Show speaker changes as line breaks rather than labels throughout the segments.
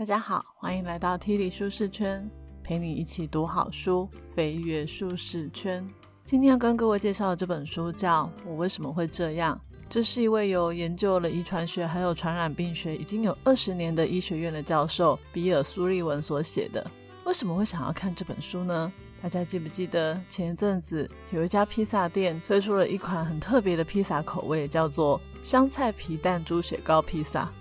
大家好，欢迎来到 T 里舒适圈，陪你一起读好书，飞跃舒适圈。今天要跟各位介绍的这本书叫《我为什么会这样》，这是一位有研究了遗传学还有传染病学已经有二十年的医学院的教授比尔苏利文所写的。为什么会想要看这本书呢？大家记不记得前一阵子有一家披萨店推出了一款很特别的披萨口味，叫做香菜皮蛋猪血糕披萨？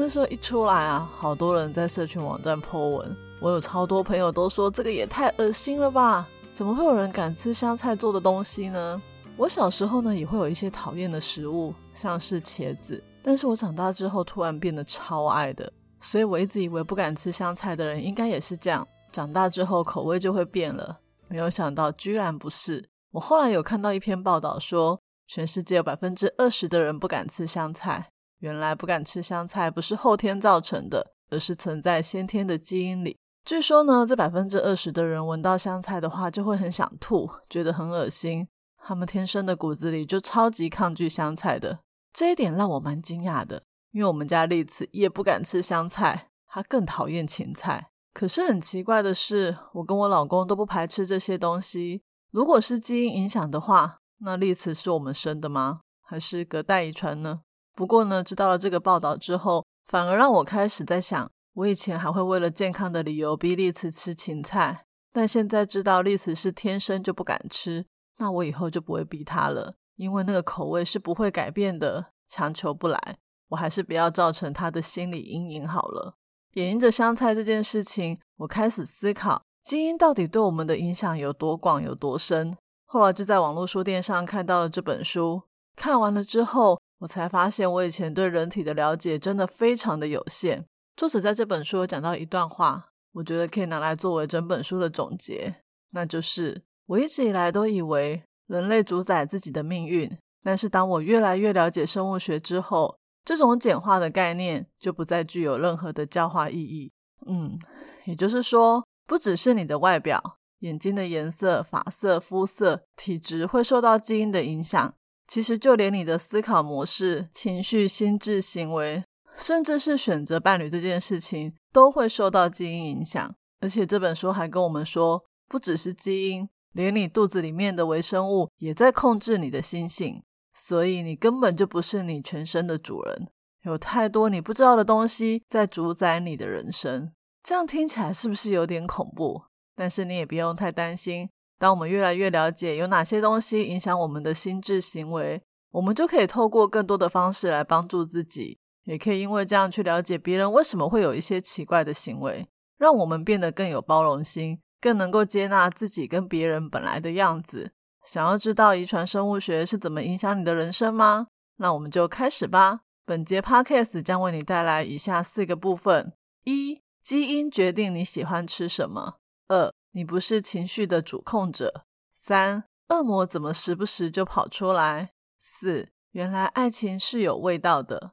那时候一出来啊，好多人在社群网站 po 文，我有超多朋友都说这个也太恶心了吧？怎么会有人敢吃香菜做的东西呢？我小时候呢也会有一些讨厌的食物，像是茄子，但是我长大之后突然变得超爱的，所以我一直以为不敢吃香菜的人应该也是这样，长大之后口味就会变了。没有想到居然不是。我后来有看到一篇报道说，全世界有百分之二十的人不敢吃香菜。原来不敢吃香菜不是后天造成的，而是存在先天的基因里。据说呢，这百分之二十的人闻到香菜的话就会很想吐，觉得很恶心。他们天生的骨子里就超级抗拒香菜的。这一点让我蛮惊讶的，因为我们家丽子也不敢吃香菜，她更讨厌芹菜。可是很奇怪的是，我跟我老公都不排斥这些东西。如果是基因影响的话，那丽子是我们生的吗？还是隔代遗传呢？不过呢，知道了这个报道之后，反而让我开始在想，我以前还会为了健康的理由逼丽慈吃芹菜，但现在知道丽慈是天生就不敢吃，那我以后就不会逼她了，因为那个口味是不会改变的，强求不来，我还是不要造成她的心理阴影好了。也因着香菜这件事情，我开始思考基因到底对我们的影响有多广、有多深。后来就在网络书店上看到了这本书，看完了之后。我才发现，我以前对人体的了解真的非常的有限。作者在这本书有讲到一段话，我觉得可以拿来作为整本书的总结，那就是我一直以来都以为人类主宰自己的命运，但是当我越来越了解生物学之后，这种简化的概念就不再具有任何的教化意义。嗯，也就是说，不只是你的外表、眼睛的颜色、发色、肤色、体质会受到基因的影响。其实，就连你的思考模式、情绪、心智、行为，甚至是选择伴侣这件事情，都会受到基因影响。而且这本书还跟我们说，不只是基因，连你肚子里面的微生物也在控制你的心性。所以，你根本就不是你全身的主人，有太多你不知道的东西在主宰你的人生。这样听起来是不是有点恐怖？但是你也不用太担心。当我们越来越了解有哪些东西影响我们的心智行为，我们就可以透过更多的方式来帮助自己，也可以因为这样去了解别人为什么会有一些奇怪的行为，让我们变得更有包容心，更能够接纳自己跟别人本来的样子。想要知道遗传生物学是怎么影响你的人生吗？那我们就开始吧。本节 podcast 将为你带来以下四个部分：一、基因决定你喜欢吃什么；二、你不是情绪的主控者。三，恶魔怎么时不时就跑出来？四，原来爱情是有味道的。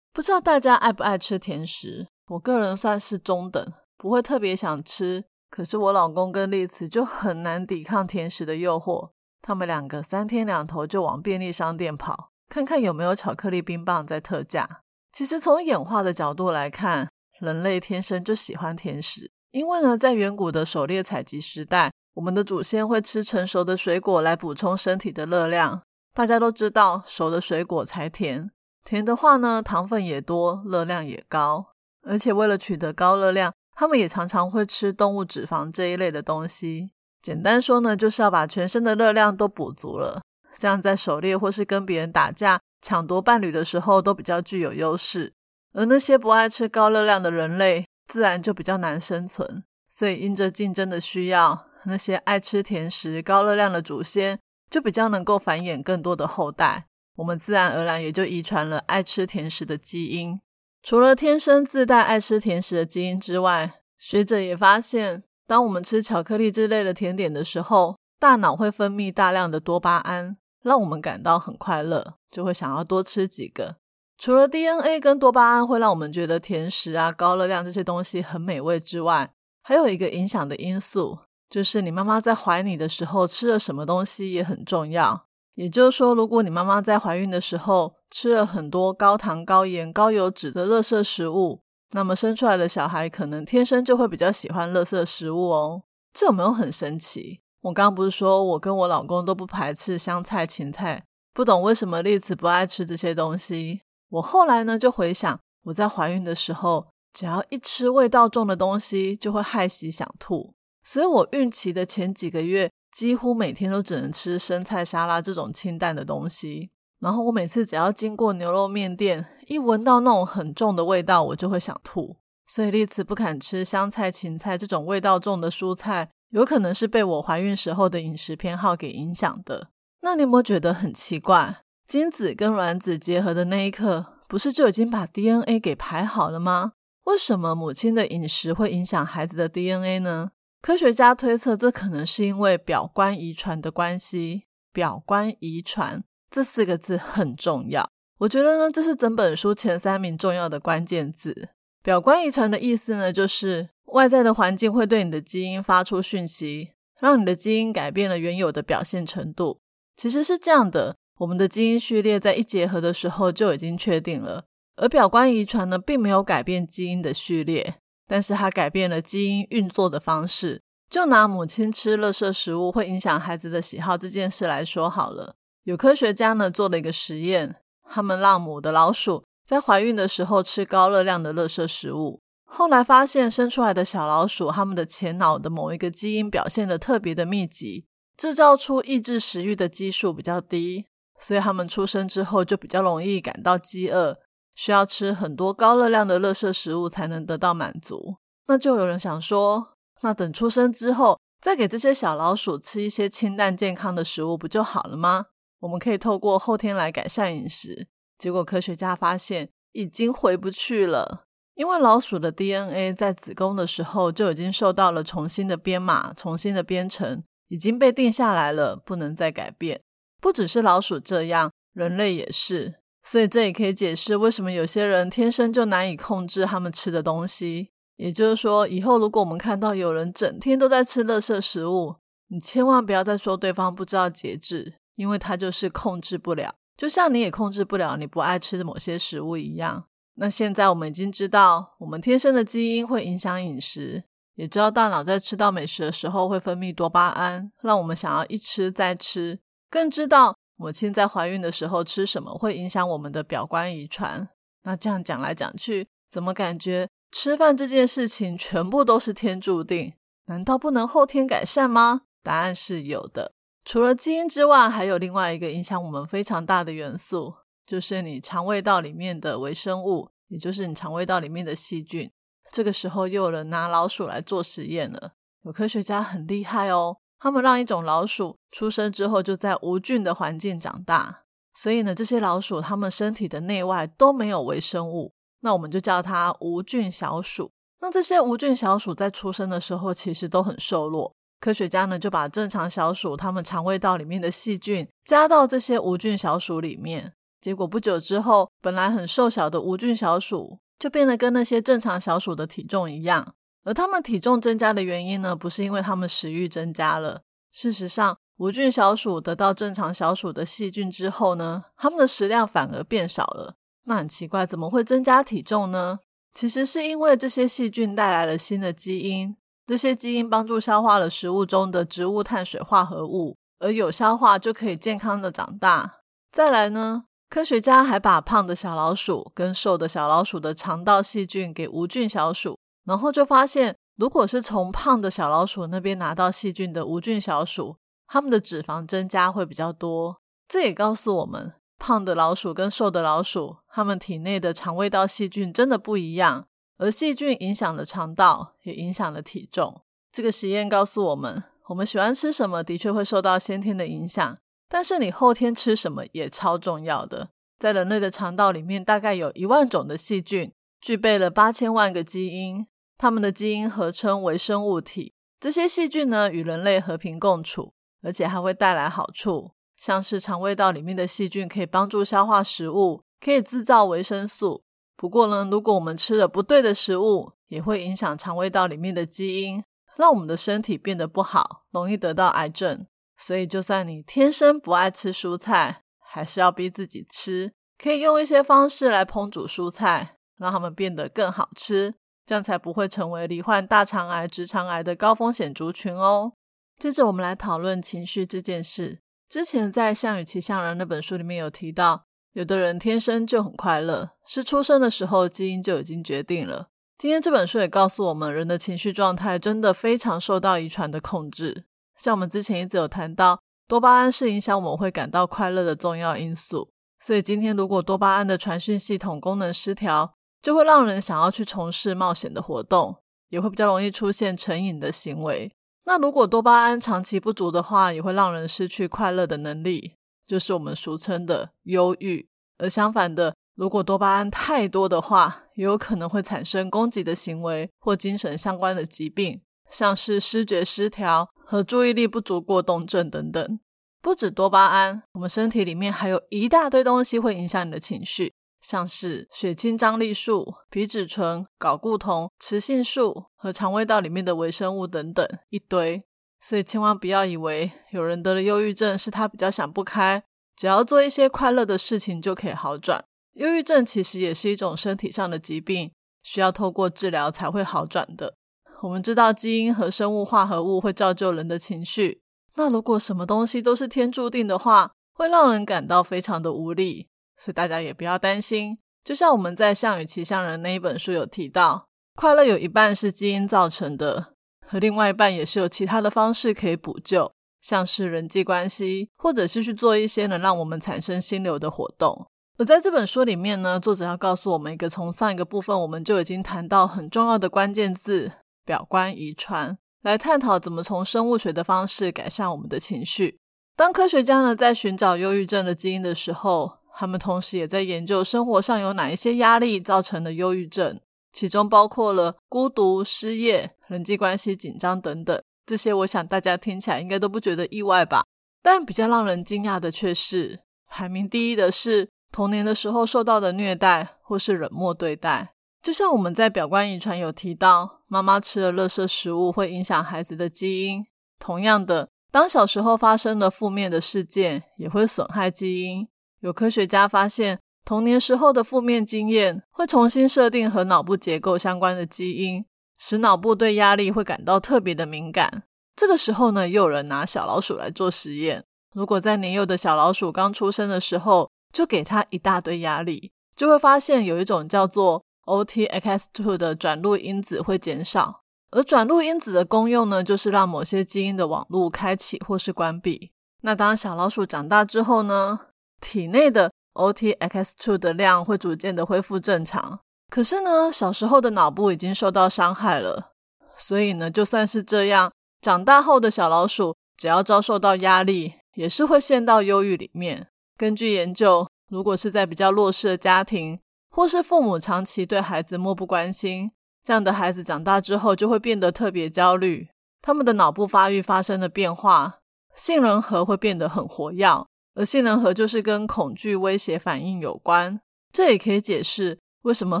不知道大家爱不爱吃甜食？我个人算是中等，不会特别想吃。可是我老公跟丽慈就很难抵抗甜食的诱惑，他们两个三天两头就往便利商店跑，看看有没有巧克力冰棒在特价。其实从演化的角度来看，人类天生就喜欢甜食。因为呢，在远古的狩猎采集时代，我们的祖先会吃成熟的水果来补充身体的热量。大家都知道，熟的水果才甜，甜的话呢，糖分也多，热量也高。而且为了取得高热量，他们也常常会吃动物脂肪这一类的东西。简单说呢，就是要把全身的热量都补足了，这样在狩猎或是跟别人打架、抢夺伴侣的时候都比较具有优势。而那些不爱吃高热量的人类，自然就比较难生存，所以因着竞争的需要，那些爱吃甜食、高热量的祖先就比较能够繁衍更多的后代。我们自然而然也就遗传了爱吃甜食的基因。除了天生自带爱吃甜食的基因之外，学者也发现，当我们吃巧克力之类的甜点的时候，大脑会分泌大量的多巴胺，让我们感到很快乐，就会想要多吃几个。除了 DNA 跟多巴胺会让我们觉得甜食啊、高热量这些东西很美味之外，还有一个影响的因素，就是你妈妈在怀你的时候吃了什么东西也很重要。也就是说，如果你妈妈在怀孕的时候吃了很多高糖、高盐、高油脂的热色食物，那么生出来的小孩可能天生就会比较喜欢垃圾食物哦。这有没有很神奇？我刚刚不是说我跟我老公都不排斥香菜、芹菜，不懂为什么栗子不爱吃这些东西。我后来呢就回想，我在怀孕的时候，只要一吃味道重的东西，就会害喜想吐。所以我孕期的前几个月，几乎每天都只能吃生菜沙拉这种清淡的东西。然后我每次只要经过牛肉面店，一闻到那种很重的味道，我就会想吐。所以栗子不敢吃香菜、芹菜这种味道重的蔬菜。有可能是被我怀孕时候的饮食偏好给影响的。那你有没有觉得很奇怪？精子跟卵子结合的那一刻，不是就已经把 DNA 给排好了吗？为什么母亲的饮食会影响孩子的 DNA 呢？科学家推测，这可能是因为表观遗传的关系。表观遗传这四个字很重要，我觉得呢，这是整本书前三名重要的关键字。表观遗传的意思呢，就是。外在的环境会对你的基因发出讯息，让你的基因改变了原有的表现程度。其实是这样的，我们的基因序列在一结合的时候就已经确定了，而表观遗传呢，并没有改变基因的序列，但是它改变了基因运作的方式。就拿母亲吃垃圾食物会影响孩子的喜好这件事来说好了，有科学家呢做了一个实验，他们让母的老鼠在怀孕的时候吃高热量的垃圾食物。后来发现，生出来的小老鼠，它们的前脑的某一个基因表现的特别的密集，制造出抑制食欲的激素比较低，所以它们出生之后就比较容易感到饥饿，需要吃很多高热量的垃圾食物才能得到满足。那就有人想说，那等出生之后，再给这些小老鼠吃一些清淡健康的食物，不就好了吗？我们可以透过后天来改善饮食。结果科学家发现，已经回不去了。因为老鼠的 DNA 在子宫的时候就已经受到了重新的编码、重新的编程，已经被定下来了，不能再改变。不只是老鼠这样，人类也是。所以这也可以解释为什么有些人天生就难以控制他们吃的东西。也就是说，以后如果我们看到有人整天都在吃垃圾食物，你千万不要再说对方不知道节制，因为他就是控制不了，就像你也控制不了你不爱吃的某些食物一样。那现在我们已经知道，我们天生的基因会影响饮食，也知道大脑在吃到美食的时候会分泌多巴胺，让我们想要一吃再吃。更知道母亲在怀孕的时候吃什么会影响我们的表观遗传。那这样讲来讲去，怎么感觉吃饭这件事情全部都是天注定？难道不能后天改善吗？答案是有的。除了基因之外，还有另外一个影响我们非常大的元素。就是你肠胃道里面的微生物，也就是你肠胃道里面的细菌。这个时候又有人拿老鼠来做实验了。有科学家很厉害哦，他们让一种老鼠出生之后就在无菌的环境长大，所以呢，这些老鼠它们身体的内外都没有微生物，那我们就叫它无菌小鼠。那这些无菌小鼠在出生的时候其实都很瘦弱，科学家呢就把正常小鼠它们肠胃道里面的细菌加到这些无菌小鼠里面。结果不久之后，本来很瘦小的无菌小鼠就变得跟那些正常小鼠的体重一样。而它们体重增加的原因呢，不是因为它们食欲增加了。事实上，无菌小鼠得到正常小鼠的细菌之后呢，它们的食量反而变少了。那很奇怪，怎么会增加体重呢？其实是因为这些细菌带来了新的基因，这些基因帮助消化了食物中的植物碳水化合物，而有消化就可以健康的长大。再来呢？科学家还把胖的小老鼠跟瘦的小老鼠的肠道细菌给无菌小鼠，然后就发现，如果是从胖的小老鼠那边拿到细菌的无菌小鼠，它们的脂肪增加会比较多。这也告诉我们，胖的老鼠跟瘦的老鼠，它们体内的肠胃道细菌真的不一样，而细菌影响了肠道，也影响了体重。这个实验告诉我们，我们喜欢吃什么的确会受到先天的影响。但是你后天吃什么也超重要的。在人类的肠道里面，大概有一万种的细菌，具备了八千万个基因，它们的基因合称为生物体。这些细菌呢，与人类和平共处，而且还会带来好处，像是肠胃道里面的细菌可以帮助消化食物，可以制造维生素。不过呢，如果我们吃了不对的食物，也会影响肠胃道里面的基因，让我们的身体变得不好，容易得到癌症。所以，就算你天生不爱吃蔬菜，还是要逼自己吃。可以用一些方式来烹煮蔬菜，让它们变得更好吃，这样才不会成为罹患大肠癌、直肠癌的高风险族群哦。接着，我们来讨论情绪这件事。之前在《项羽骑象人》那本书里面有提到，有的人天生就很快乐，是出生的时候基因就已经决定了。今天这本书也告诉我们，人的情绪状态真的非常受到遗传的控制。像我们之前一直有谈到，多巴胺是影响我们会感到快乐的重要因素。所以今天如果多巴胺的传讯系统功能失调，就会让人想要去从事冒险的活动，也会比较容易出现成瘾的行为。那如果多巴胺长期不足的话，也会让人失去快乐的能力，就是我们俗称的忧郁。而相反的，如果多巴胺太多的话，也有可能会产生攻击的行为或精神相关的疾病，像是失觉失调和注意力不足过动症等等。不止多巴胺，我们身体里面还有一大堆东西会影响你的情绪，像是血清张力素、皮质醇、睾固酮、雌性素和肠胃道里面的微生物等等一堆。所以千万不要以为有人得了忧郁症是他比较想不开，只要做一些快乐的事情就可以好转。忧郁症其实也是一种身体上的疾病，需要透过治疗才会好转的。我们知道基因和生物化合物会造就人的情绪。那如果什么东西都是天注定的话，会让人感到非常的无力，所以大家也不要担心。就像我们在《项羽骑象人》那一本书有提到，快乐有一半是基因造成的，和另外一半也是有其他的方式可以补救，像是人际关系，或者是去做一些能让我们产生心流的活动。而在这本书里面呢，作者要告诉我们一个从上一个部分我们就已经谈到很重要的关键字——表观遗传。来探讨怎么从生物学的方式改善我们的情绪。当科学家呢在寻找忧郁症的基因的时候，他们同时也在研究生活上有哪一些压力造成的忧郁症，其中包括了孤独、失业、人际关系紧张等等。这些我想大家听起来应该都不觉得意外吧？但比较让人惊讶的却是，排名第一的是童年的时候受到的虐待或是冷漠对待。就像我们在表观遗传有提到，妈妈吃了垃圾食物会影响孩子的基因。同样的，当小时候发生了负面的事件，也会损害基因。有科学家发现，童年时候的负面经验会重新设定和脑部结构相关的基因，使脑部对压力会感到特别的敏感。这个时候呢，又有人拿小老鼠来做实验。如果在年幼的小老鼠刚出生的时候就给它一大堆压力，就会发现有一种叫做 OTX2 的转录因子会减少，而转录因子的功用呢，就是让某些基因的网络开启或是关闭。那当小老鼠长大之后呢，体内的 OTX2 的量会逐渐的恢复正常。可是呢，小时候的脑部已经受到伤害了，所以呢，就算是这样，长大后的小老鼠只要遭受到压力，也是会陷到忧郁里面。根据研究，如果是在比较弱势的家庭，或是父母长期对孩子漠不关心，这样的孩子长大之后就会变得特别焦虑，他们的脑部发育发生了变化，杏仁核会变得很活跃，而杏仁核就是跟恐惧威胁反应有关。这也可以解释为什么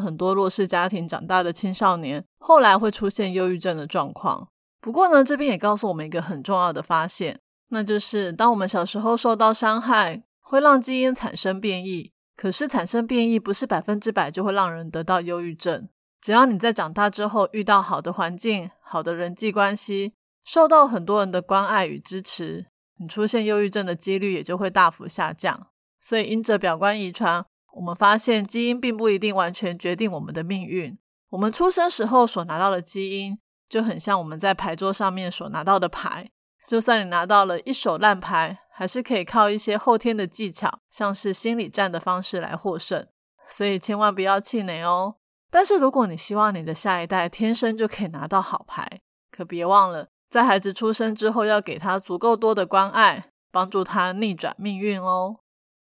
很多弱势家庭长大的青少年后来会出现忧郁症的状况。不过呢，这边也告诉我们一个很重要的发现，那就是当我们小时候受到伤害，会让基因产生变异。可是产生变异不是百分之百就会让人得到忧郁症。只要你在长大之后遇到好的环境、好的人际关系，受到很多人的关爱与支持，你出现忧郁症的几率也就会大幅下降。所以，因着表观遗传，我们发现基因并不一定完全决定我们的命运。我们出生时候所拿到的基因，就很像我们在牌桌上面所拿到的牌。就算你拿到了一手烂牌。还是可以靠一些后天的技巧，像是心理战的方式来获胜，所以千万不要气馁哦。但是如果你希望你的下一代天生就可以拿到好牌，可别忘了，在孩子出生之后要给他足够多的关爱，帮助他逆转命运哦。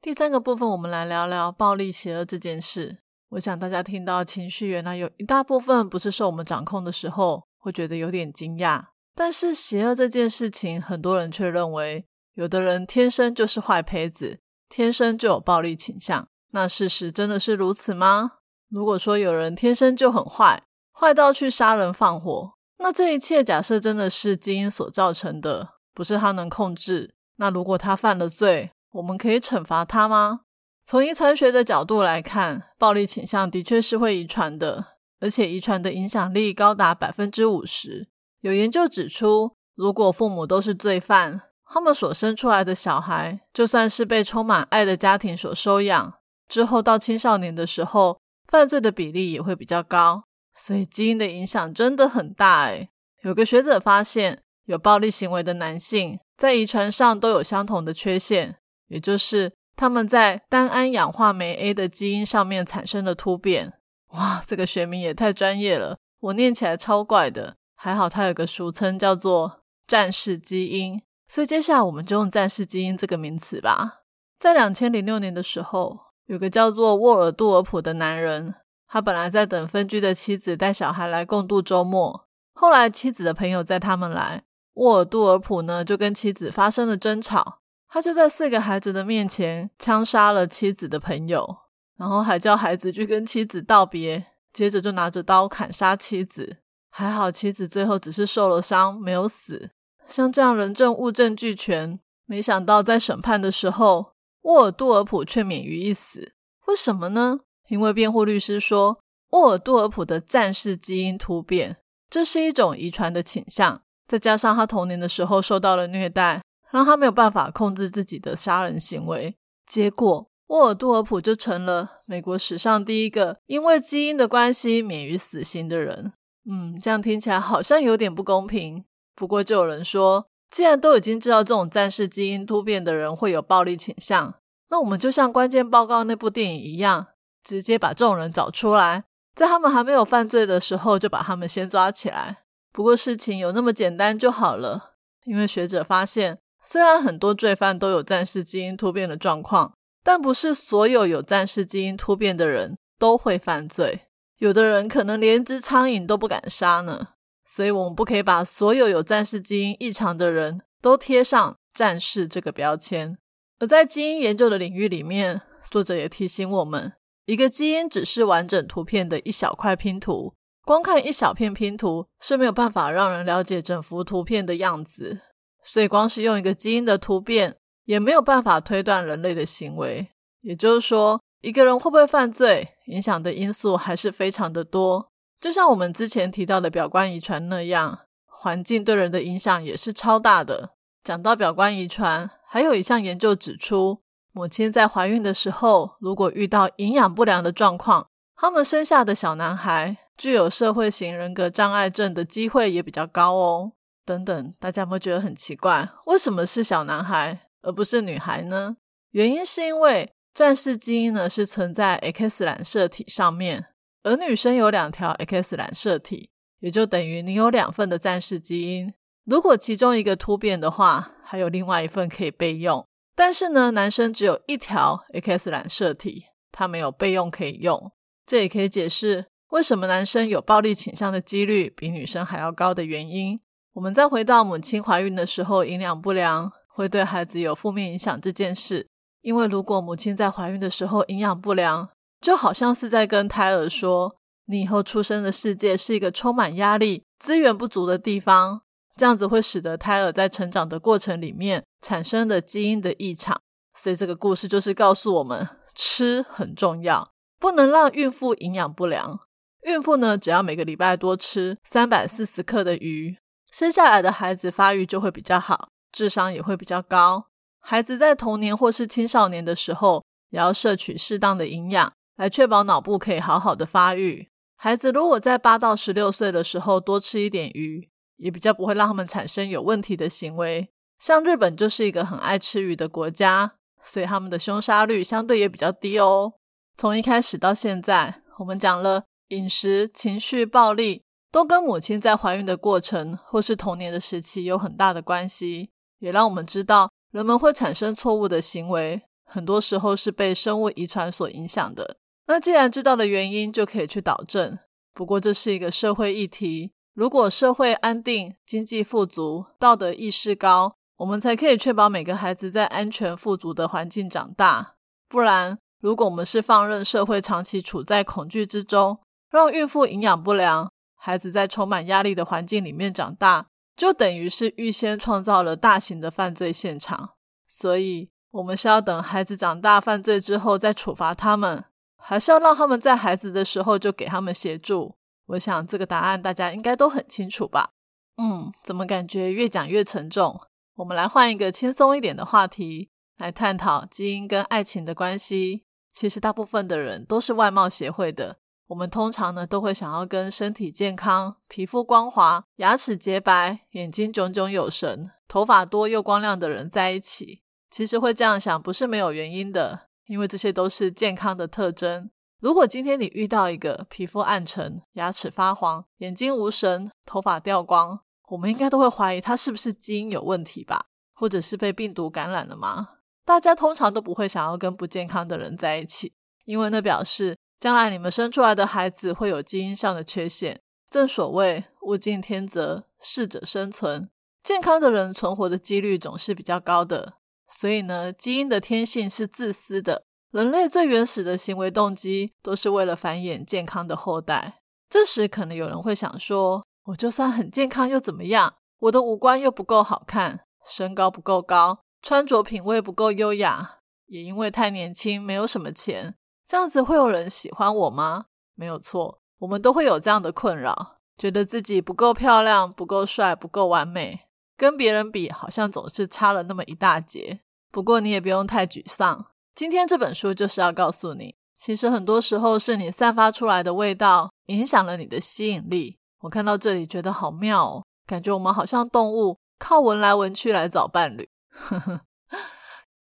第三个部分，我们来聊聊暴力邪恶这件事。我想大家听到情绪原来有一大部分不是受我们掌控的时候，会觉得有点惊讶。但是邪恶这件事情，很多人却认为。有的人天生就是坏胚子，天生就有暴力倾向。那事实真的是如此吗？如果说有人天生就很坏，坏到去杀人放火，那这一切假设真的是基因所造成的，不是他能控制。那如果他犯了罪，我们可以惩罚他吗？从遗传学的角度来看，暴力倾向的确是会遗传的，而且遗传的影响力高达百分之五十。有研究指出，如果父母都是罪犯，他们所生出来的小孩，就算是被充满爱的家庭所收养，之后到青少年的时候，犯罪的比例也会比较高。所以基因的影响真的很大诶有个学者发现，有暴力行为的男性在遗传上都有相同的缺陷，也就是他们在单胺氧化酶 A 的基因上面产生了突变。哇，这个学名也太专业了，我念起来超怪的。还好它有个俗称叫做战士基因，所以接下来我们就用战士基因这个名词吧。在两千零六年的时候，有个叫做沃尔杜尔普的男人。他本来在等分居的妻子带小孩来共度周末，后来妻子的朋友载他们来，沃尔杜尔普呢就跟妻子发生了争吵，他就在四个孩子的面前枪杀了妻子的朋友，然后还叫孩子去跟妻子道别，接着就拿着刀砍杀妻子。还好妻子最后只是受了伤，没有死。像这样人证物证俱全，没想到在审判的时候，沃尔杜尔普却免于一死，为什么呢？因为辩护律师说，沃尔杜尔普的战士基因突变，这是一种遗传的倾向，再加上他童年的时候受到了虐待，让他没有办法控制自己的杀人行为，结果沃尔杜尔普就成了美国史上第一个因为基因的关系免于死刑的人。嗯，这样听起来好像有点不公平。不过就有人说，既然都已经知道这种战士基因突变的人会有暴力倾向，那我们就像关键报告那部电影一样。直接把众人找出来，在他们还没有犯罪的时候就把他们先抓起来。不过事情有那么简单就好了，因为学者发现，虽然很多罪犯都有战士基因突变的状况，但不是所有有战士基因突变的人都会犯罪。有的人可能连只苍蝇都不敢杀呢。所以，我们不可以把所有有战士基因异常的人都贴上战士这个标签。而在基因研究的领域里面，作者也提醒我们。一个基因只是完整图片的一小块拼图，光看一小片拼图是没有办法让人了解整幅图片的样子。所以，光是用一个基因的突变，也没有办法推断人类的行为。也就是说，一个人会不会犯罪，影响的因素还是非常的多。就像我们之前提到的表观遗传那样，环境对人的影响也是超大的。讲到表观遗传，还有一项研究指出。母亲在怀孕的时候，如果遇到营养不良的状况，他们生下的小男孩具有社会型人格障碍症的机会也比较高哦。等等，大家有没有觉得很奇怪？为什么是小男孩而不是女孩呢？原因是因为战士基因呢是存在 X 染色体上面，而女生有两条 X 染色体，也就等于你有两份的战士基因。如果其中一个突变的话，还有另外一份可以备用。但是呢，男生只有一条 X 染色体，他没有备用可以用。这也可以解释为什么男生有暴力倾向的几率比女生还要高的原因。我们再回到母亲怀孕的时候营养不良会对孩子有负面影响这件事，因为如果母亲在怀孕的时候营养不良，就好像是在跟胎儿说，你以后出生的世界是一个充满压力、资源不足的地方。这样子会使得胎儿在成长的过程里面产生的基因的异常，所以这个故事就是告诉我们，吃很重要，不能让孕妇营养不良。孕妇呢，只要每个礼拜多吃三百四十克的鱼，生下来的孩子发育就会比较好，智商也会比较高。孩子在童年或是青少年的时候，也要摄取适当的营养，来确保脑部可以好好的发育。孩子如果在八到十六岁的时候多吃一点鱼。也比较不会让他们产生有问题的行为。像日本就是一个很爱吃鱼的国家，所以他们的凶杀率相对也比较低哦。从一开始到现在，我们讲了饮食、情绪、暴力，都跟母亲在怀孕的过程或是童年的时期有很大的关系，也让我们知道人们会产生错误的行为，很多时候是被生物遗传所影响的。那既然知道了原因，就可以去导正。不过这是一个社会议题。如果社会安定、经济富足、道德意识高，我们才可以确保每个孩子在安全富足的环境长大。不然，如果我们是放任社会长期处在恐惧之中，让孕妇营养不良，孩子在充满压力的环境里面长大，就等于是预先创造了大型的犯罪现场。所以，我们是要等孩子长大犯罪之后再处罚他们，还是要让他们在孩子的时候就给他们协助？我想这个答案大家应该都很清楚吧。嗯，怎么感觉越讲越沉重？我们来换一个轻松一点的话题，来探讨基因跟爱情的关系。其实大部分的人都是外貌协会的，我们通常呢都会想要跟身体健康、皮肤光滑、牙齿洁白、眼睛炯炯有神、头发多又光亮的人在一起。其实会这样想不是没有原因的，因为这些都是健康的特征。如果今天你遇到一个皮肤暗沉、牙齿发黄、眼睛无神、头发掉光，我们应该都会怀疑他是不是基因有问题吧，或者是被病毒感染了吗？大家通常都不会想要跟不健康的人在一起，因为那表示将来你们生出来的孩子会有基因上的缺陷。正所谓物竞天择，适者生存，健康的人存活的几率总是比较高的。所以呢，基因的天性是自私的，人类最原始的行为动机都是为了繁衍健康的后代。这时可能有人会想说，我就算很健康又怎么样？我的五官又不够好看，身高不够高。穿着品味不够优雅，也因为太年轻，没有什么钱，这样子会有人喜欢我吗？没有错，我们都会有这样的困扰，觉得自己不够漂亮、不够帅、不够完美，跟别人比，好像总是差了那么一大截。不过你也不用太沮丧，今天这本书就是要告诉你，其实很多时候是你散发出来的味道影响了你的吸引力。我看到这里觉得好妙哦，感觉我们好像动物，靠闻来闻去来找伴侣。呵呵，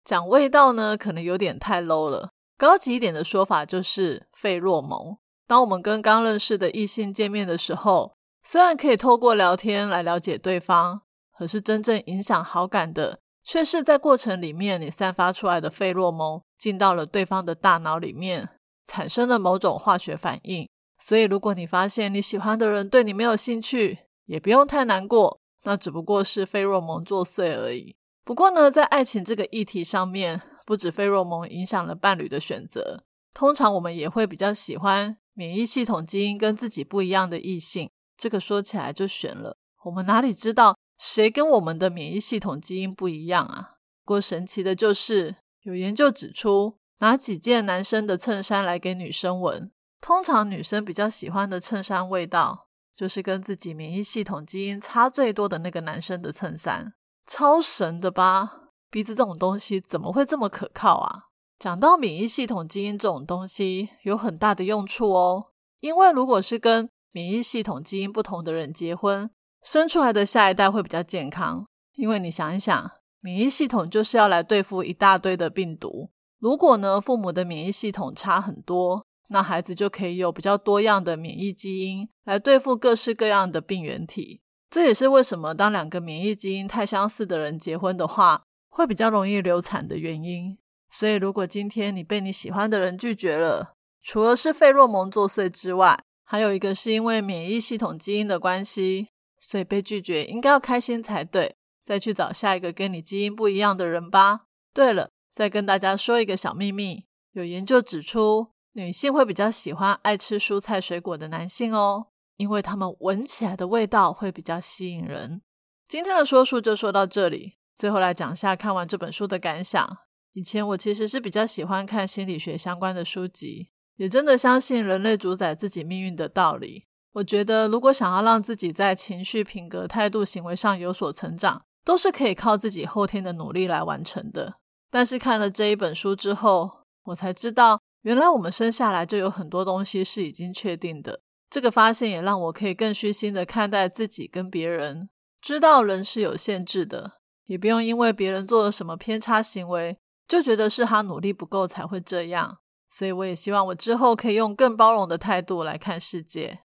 讲味道呢，可能有点太 low 了。高级一点的说法就是费洛蒙。当我们跟刚认识的异性见面的时候，虽然可以透过聊天来了解对方，可是真正影响好感的，却是在过程里面你散发出来的费洛蒙进到了对方的大脑里面，产生了某种化学反应。所以，如果你发现你喜欢的人对你没有兴趣，也不用太难过，那只不过是费洛蒙作祟而已。不过呢，在爱情这个议题上面，不止费洛蒙影响了伴侣的选择，通常我们也会比较喜欢免疫系统基因跟自己不一样的异性。这个说起来就悬了，我们哪里知道谁跟我们的免疫系统基因不一样啊？不过神奇的就是，有研究指出，拿几件男生的衬衫来给女生闻，通常女生比较喜欢的衬衫味道，就是跟自己免疫系统基因差最多的那个男生的衬衫。超神的吧？鼻子这种东西怎么会这么可靠啊？讲到免疫系统基因这种东西，有很大的用处哦。因为如果是跟免疫系统基因不同的人结婚，生出来的下一代会比较健康。因为你想一想，免疫系统就是要来对付一大堆的病毒。如果呢，父母的免疫系统差很多，那孩子就可以有比较多样的免疫基因来对付各式各样的病原体。这也是为什么当两个免疫基因太相似的人结婚的话，会比较容易流产的原因。所以，如果今天你被你喜欢的人拒绝了，除了是费洛蒙作祟之外，还有一个是因为免疫系统基因的关系，所以被拒绝应该要开心才对。再去找下一个跟你基因不一样的人吧。对了，再跟大家说一个小秘密：有研究指出，女性会比较喜欢爱吃蔬菜水果的男性哦。因为他们闻起来的味道会比较吸引人。今天的说书就说到这里，最后来讲下看完这本书的感想。以前我其实是比较喜欢看心理学相关的书籍，也真的相信人类主宰自己命运的道理。我觉得如果想要让自己在情绪、品格、态度、行为上有所成长，都是可以靠自己后天的努力来完成的。但是看了这一本书之后，我才知道，原来我们生下来就有很多东西是已经确定的。这个发现也让我可以更虚心的看待自己跟别人，知道人是有限制的，也不用因为别人做了什么偏差行为，就觉得是他努力不够才会这样。所以我也希望我之后可以用更包容的态度来看世界。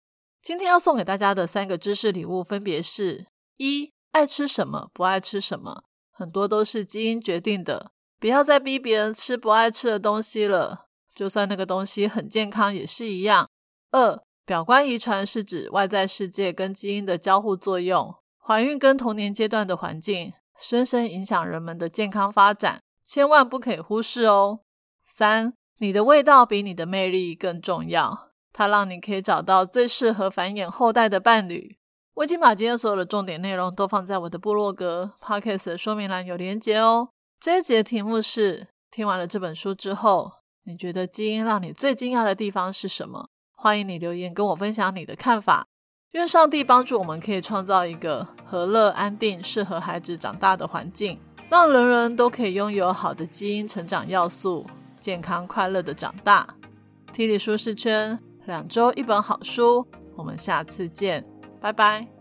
今天要送给大家的三个知识礼物分别是：一、爱吃什么，不爱吃什么，很多都是基因决定的，不要再逼别人吃不爱吃的东西了，就算那个东西很健康也是一样。二、表观遗传是指外在世界跟基因的交互作用，怀孕跟童年阶段的环境深深影响人们的健康发展，千万不可以忽视哦。三，你的味道比你的魅力更重要，它让你可以找到最适合繁衍后代的伴侣。我已经把今天所有的重点内容都放在我的部落格 podcast 的说明栏有连结哦。这一节题目是：听完了这本书之后，你觉得基因让你最惊讶的地方是什么？欢迎你留言跟我分享你的看法。愿上帝帮助我们，可以创造一个和乐、安定、适合孩子长大的环境，让人人都可以拥有好的基因成长要素，健康快乐的长大。体理舒适圈，两周一本好书，我们下次见，拜拜。